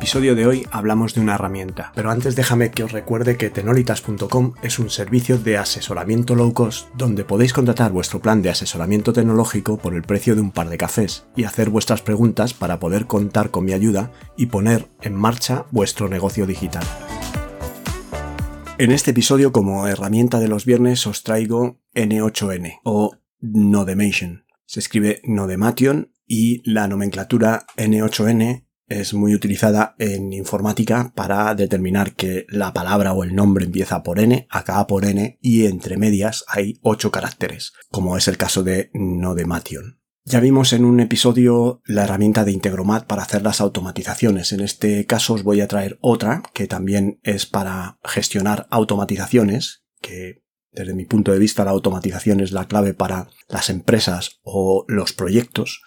Episodio de hoy hablamos de una herramienta, pero antes déjame que os recuerde que tenolitas.com es un servicio de asesoramiento low cost donde podéis contratar vuestro plan de asesoramiento tecnológico por el precio de un par de cafés y hacer vuestras preguntas para poder contar con mi ayuda y poner en marcha vuestro negocio digital. En este episodio como herramienta de los viernes os traigo N8N o Nodemation. Se escribe Nodemation y la nomenclatura N8N es muy utilizada en informática para determinar que la palabra o el nombre empieza por N, acaba por N y entre medias hay ocho caracteres, como es el caso de Nodemation. Ya vimos en un episodio la herramienta de Integromat para hacer las automatizaciones. En este caso os voy a traer otra que también es para gestionar automatizaciones, que desde mi punto de vista la automatización es la clave para las empresas o los proyectos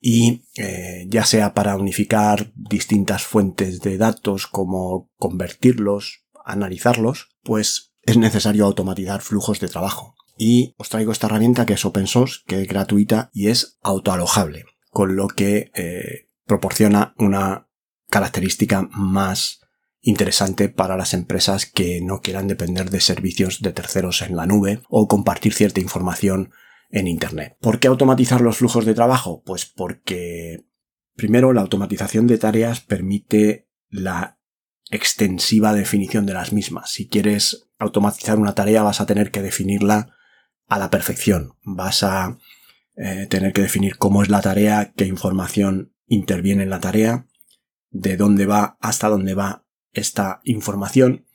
y eh, ya sea para unificar distintas fuentes de datos como convertirlos, analizarlos, pues es necesario automatizar flujos de trabajo. Y os traigo esta herramienta que es open source, que es gratuita y es autoalojable, con lo que eh, proporciona una característica más interesante para las empresas que no quieran depender de servicios de terceros en la nube o compartir cierta información en Internet. ¿Por qué automatizar los flujos de trabajo? Pues porque, primero, la automatización de tareas permite la extensiva definición de las mismas. Si quieres automatizar una tarea vas a tener que definirla a la perfección. Vas a eh, tener que definir cómo es la tarea, qué información interviene en la tarea, de dónde va hasta dónde va esta información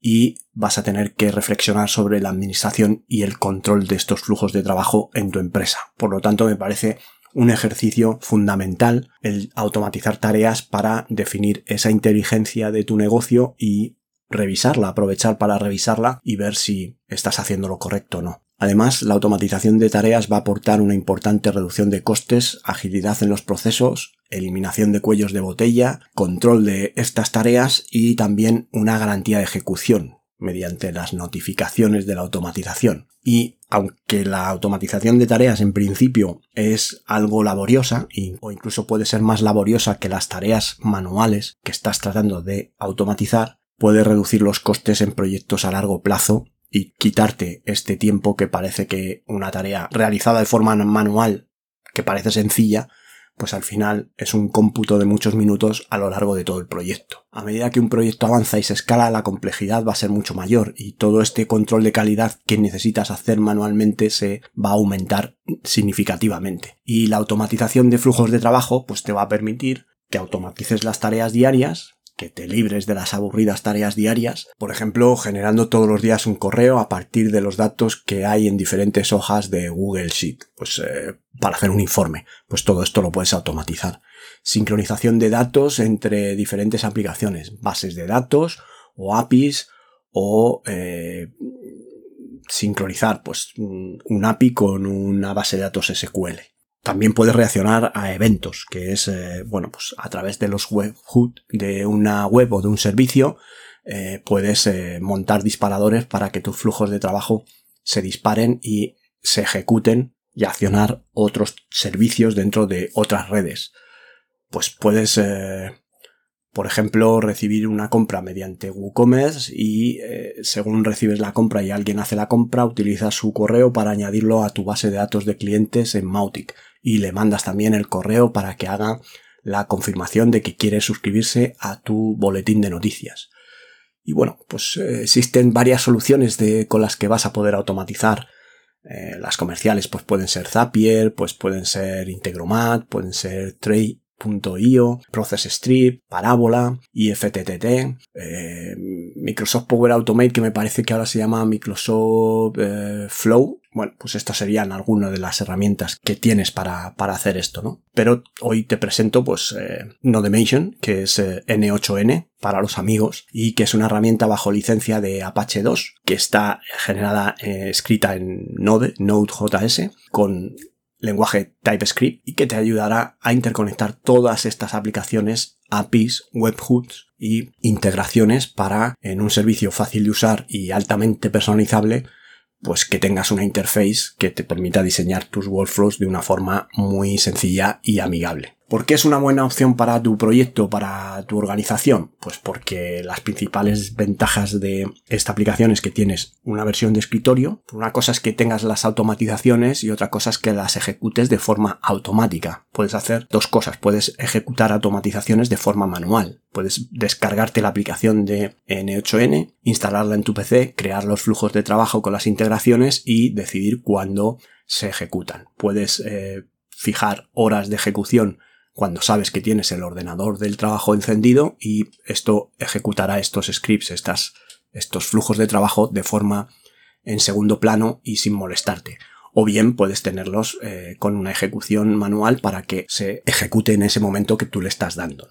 y vas a tener que reflexionar sobre la administración y el control de estos flujos de trabajo en tu empresa. Por lo tanto, me parece un ejercicio fundamental el automatizar tareas para definir esa inteligencia de tu negocio y revisarla, aprovechar para revisarla y ver si estás haciendo lo correcto o no. Además, la automatización de tareas va a aportar una importante reducción de costes, agilidad en los procesos, eliminación de cuellos de botella, control de estas tareas y también una garantía de ejecución mediante las notificaciones de la automatización. Y aunque la automatización de tareas en principio es algo laboriosa o incluso puede ser más laboriosa que las tareas manuales que estás tratando de automatizar, puede reducir los costes en proyectos a largo plazo y quitarte este tiempo que parece que una tarea realizada de forma manual, que parece sencilla, pues al final es un cómputo de muchos minutos a lo largo de todo el proyecto. A medida que un proyecto avanza y se escala, la complejidad va a ser mucho mayor y todo este control de calidad que necesitas hacer manualmente se va a aumentar significativamente. Y la automatización de flujos de trabajo pues te va a permitir que automatices las tareas diarias, que te libres de las aburridas tareas diarias, por ejemplo, generando todos los días un correo a partir de los datos que hay en diferentes hojas de Google Sheet, pues eh, para hacer un informe, pues todo esto lo puedes automatizar. Sincronización de datos entre diferentes aplicaciones, bases de datos o APIs o eh, sincronizar pues un API con una base de datos SQL. También puedes reaccionar a eventos, que es, eh, bueno, pues a través de los webhook de una web o de un servicio, eh, puedes eh, montar disparadores para que tus flujos de trabajo se disparen y se ejecuten y accionar otros servicios dentro de otras redes. Pues puedes, por ejemplo, recibir una compra mediante WooCommerce y según recibes la compra y alguien hace la compra, utilizas su correo para añadirlo a tu base de datos de clientes en Mautic y le mandas también el correo para que haga la confirmación de que quiere suscribirse a tu boletín de noticias. Y bueno, pues eh, existen varias soluciones de, con las que vas a poder automatizar. Eh, las comerciales pues pueden ser Zapier, pues pueden ser Integromat, pueden ser Trade, .io, Process Strip, Parábola, IFTTT, eh, Microsoft Power Automate, que me parece que ahora se llama Microsoft Flow. Bueno, pues estas serían algunas de las herramientas que tienes para, para hacer esto, ¿no? Pero hoy te presento, pues, eh, que es N8N para los amigos y que es una herramienta bajo licencia de Apache 2 que está generada, escrita en Node, Node.js, con lenguaje TypeScript y que te ayudará a interconectar todas estas aplicaciones, APIs, webhooks y integraciones para en un servicio fácil de usar y altamente personalizable pues que tengas una interface que te permita diseñar tus workflows de una forma muy sencilla y amigable. ¿Por qué es una buena opción para tu proyecto, para tu organización? Pues porque las principales ventajas de esta aplicación es que tienes una versión de escritorio. Una cosa es que tengas las automatizaciones y otra cosa es que las ejecutes de forma automática. Puedes hacer dos cosas. Puedes ejecutar automatizaciones de forma manual. Puedes descargarte la aplicación de N8N, instalarla en tu PC, crear los flujos de trabajo con las integraciones y decidir cuándo se ejecutan. Puedes eh, fijar horas de ejecución cuando sabes que tienes el ordenador del trabajo encendido y esto ejecutará estos scripts, estas, estos flujos de trabajo de forma en segundo plano y sin molestarte. O bien puedes tenerlos eh, con una ejecución manual para que se ejecute en ese momento que tú le estás dando.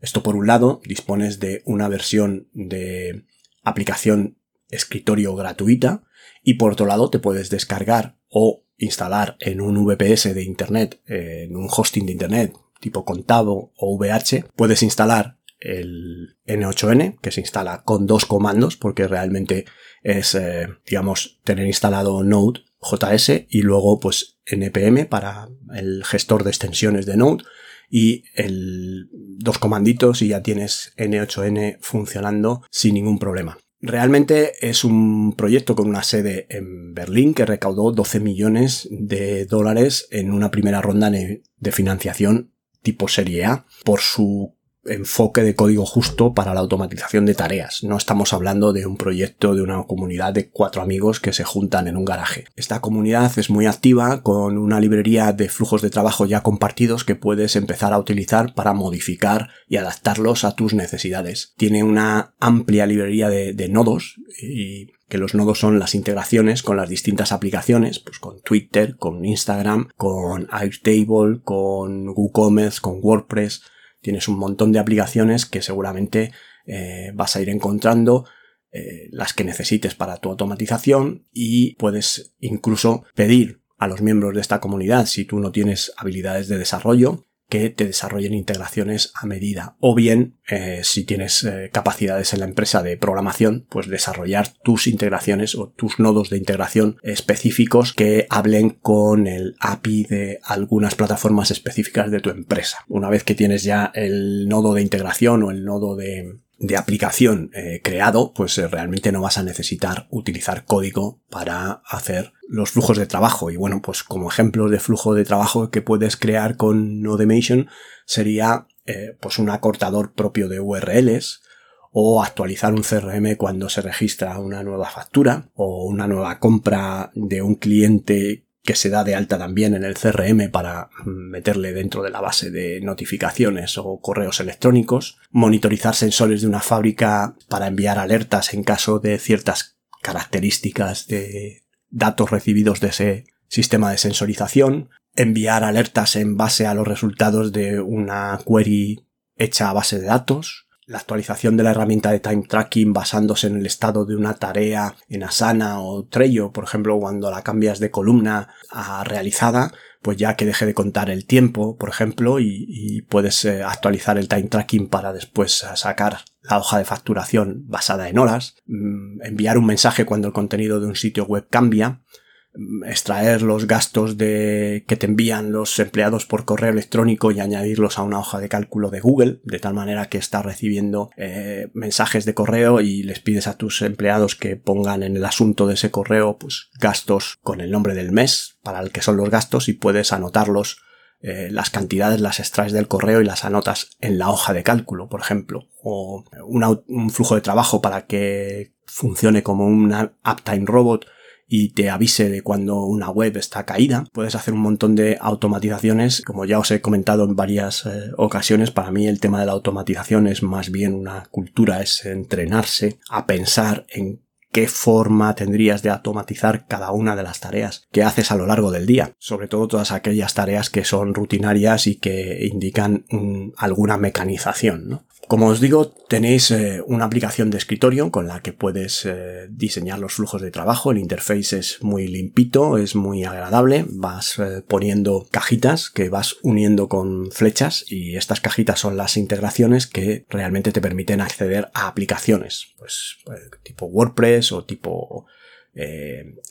Esto por un lado, dispones de una versión de aplicación escritorio gratuita y por otro lado te puedes descargar o instalar en un VPS de Internet, eh, en un hosting de Internet, tipo Contavo o VH, puedes instalar el N8N, que se instala con dos comandos, porque realmente es, eh, digamos, tener instalado Node JS y luego pues npm para el gestor de extensiones de Node y el dos comanditos y ya tienes N8N funcionando sin ningún problema. Realmente es un proyecto con una sede en Berlín que recaudó 12 millones de dólares en una primera ronda de financiación tipo serie A por su enfoque de código justo para la automatización de tareas. No estamos hablando de un proyecto de una comunidad de cuatro amigos que se juntan en un garaje. Esta comunidad es muy activa con una librería de flujos de trabajo ya compartidos que puedes empezar a utilizar para modificar y adaptarlos a tus necesidades. Tiene una amplia librería de, de nodos y que los nodos son las integraciones con las distintas aplicaciones, pues con Twitter, con Instagram, con Airtable, con WooCommerce, con WordPress. Tienes un montón de aplicaciones que seguramente eh, vas a ir encontrando eh, las que necesites para tu automatización y puedes incluso pedir a los miembros de esta comunidad si tú no tienes habilidades de desarrollo que te desarrollen integraciones a medida. O bien, eh, si tienes eh, capacidades en la empresa de programación, pues desarrollar tus integraciones o tus nodos de integración específicos que hablen con el API de algunas plataformas específicas de tu empresa. Una vez que tienes ya el nodo de integración o el nodo de, de aplicación eh, creado, pues eh, realmente no vas a necesitar utilizar código para hacer los flujos de trabajo. Y bueno, pues como ejemplo de flujo de trabajo que puedes crear con Nodemation sería eh, pues un acortador propio de URLs o actualizar un CRM cuando se registra una nueva factura o una nueva compra de un cliente que se da de alta también en el CRM para meterle dentro de la base de notificaciones o correos electrónicos, monitorizar sensores de una fábrica para enviar alertas en caso de ciertas características de datos recibidos de ese sistema de sensorización, enviar alertas en base a los resultados de una query hecha a base de datos, la actualización de la herramienta de time tracking basándose en el estado de una tarea en Asana o Trello, por ejemplo, cuando la cambias de columna a realizada, pues ya que deje de contar el tiempo, por ejemplo, y, puedes eh, actualizar el time tracking para después sacar la hoja de facturación basada en horas, mm, enviar un mensaje cuando el contenido de un sitio web cambia, extraer los gastos de que te envían los empleados por correo electrónico y añadirlos a una hoja de cálculo de Google, de tal manera que estás recibiendo eh, mensajes de correo y les pides a tus empleados que pongan en el asunto de ese correo pues gastos con el nombre del mes para el que son los gastos y puedes anotarlos eh, las cantidades las extraes del correo y las anotas en la hoja de cálculo, por ejemplo, o un flujo de trabajo para que funcione como una uptime robot y te avise de cuando una web está caída. Puedes hacer un montón de automatizaciones. Como ya os he comentado en varias eh, ocasiones, para mí el tema de la automatización es más bien una cultura, es entrenarse a pensar en qué forma tendrías de automatizar cada una de las tareas que haces a lo largo del día. Sobre todo todas aquellas tareas que son rutinarias y que indican alguna mecanización. Como os digo, tenéis eh, una aplicación de escritorio con la que puedes eh, diseñar los flujos de trabajo. El interface es muy limpito, es muy agradable. Vas eh, poniendo cajitas que vas uniendo con flechas y estas cajitas son las integraciones que realmente te permiten acceder a aplicaciones, pues tipo WordPress o tipo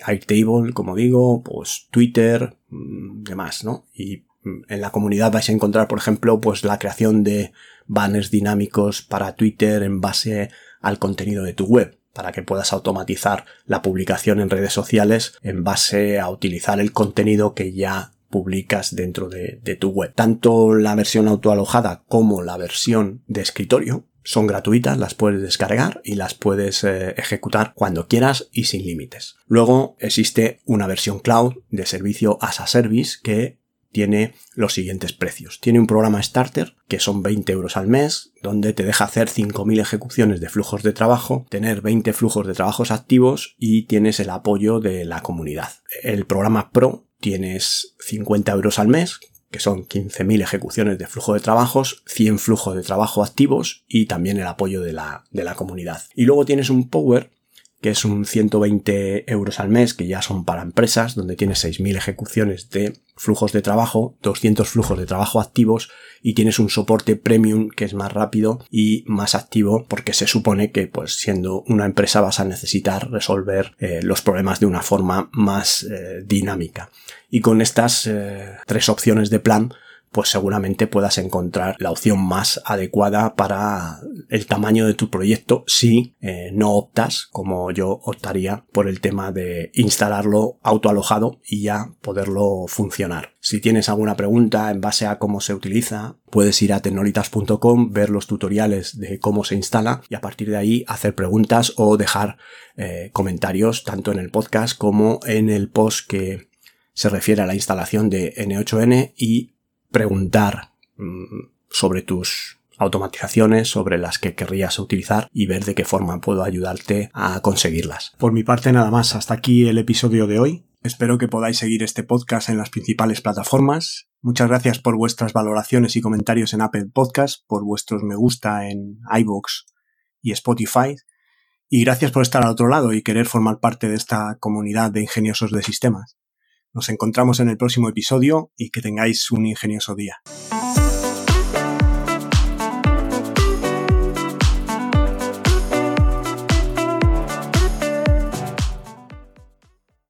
Airtable, como digo, pues Twitter, mm, demás, ¿no? Y mm, en la comunidad vais a encontrar, por ejemplo, pues la creación de banners dinámicos para Twitter en base al contenido de tu web para que puedas automatizar la publicación en redes sociales en base a utilizar el contenido que ya publicas dentro de, tu web. Tanto la versión autoalojada como la versión de escritorio son gratuitas, las puedes descargar y las puedes eh, ejecutar cuando quieras y sin límites. Luego existe una versión cloud de servicio as a service que tiene los siguientes precios. Tiene un programa starter que son 20 euros al mes, donde te deja hacer 5.000 ejecuciones de flujos de trabajo, tener 20 flujos de trabajos activos y tienes el apoyo de la comunidad. El programa Pro tienes 50 euros al mes, que son 15.000 ejecuciones de flujo de trabajos, 100 flujos de trabajo activos y también el apoyo de la, de la comunidad. Y luego tienes un Power que es un 120 euros al mes, que ya son para empresas, donde tienes 6.000 ejecuciones de flujos de trabajo, 200 flujos de trabajo activos y tienes un soporte premium que es más rápido y más activo porque se supone que pues siendo una empresa vas a necesitar resolver eh, los problemas de una forma más eh, dinámica. Y con estas eh, tres opciones de plan pues seguramente puedas encontrar la opción más adecuada para el tamaño de tu proyecto si eh, no optas, como yo optaría, por el tema de instalarlo autoalojado y ya poderlo funcionar. Si tienes alguna pregunta en base a cómo se utiliza, puedes ir a tecnolitas.com, ver los tutoriales de cómo se instala y a partir de ahí hacer preguntas o dejar eh, comentarios tanto en el podcast como en el post que se refiere a la instalación de N8N y preguntar mm, sobre tus automatizaciones sobre las que querrías utilizar y ver de qué forma puedo ayudarte a conseguirlas. Por mi parte nada más, hasta aquí el episodio de hoy. Espero que podáis seguir este podcast en las principales plataformas. Muchas gracias por vuestras valoraciones y comentarios en Apple Podcast, por vuestros me gusta en iVoox y Spotify. Y gracias por estar al otro lado y querer formar parte de esta comunidad de ingeniosos de sistemas. Nos encontramos en el próximo episodio y que tengáis un ingenioso día.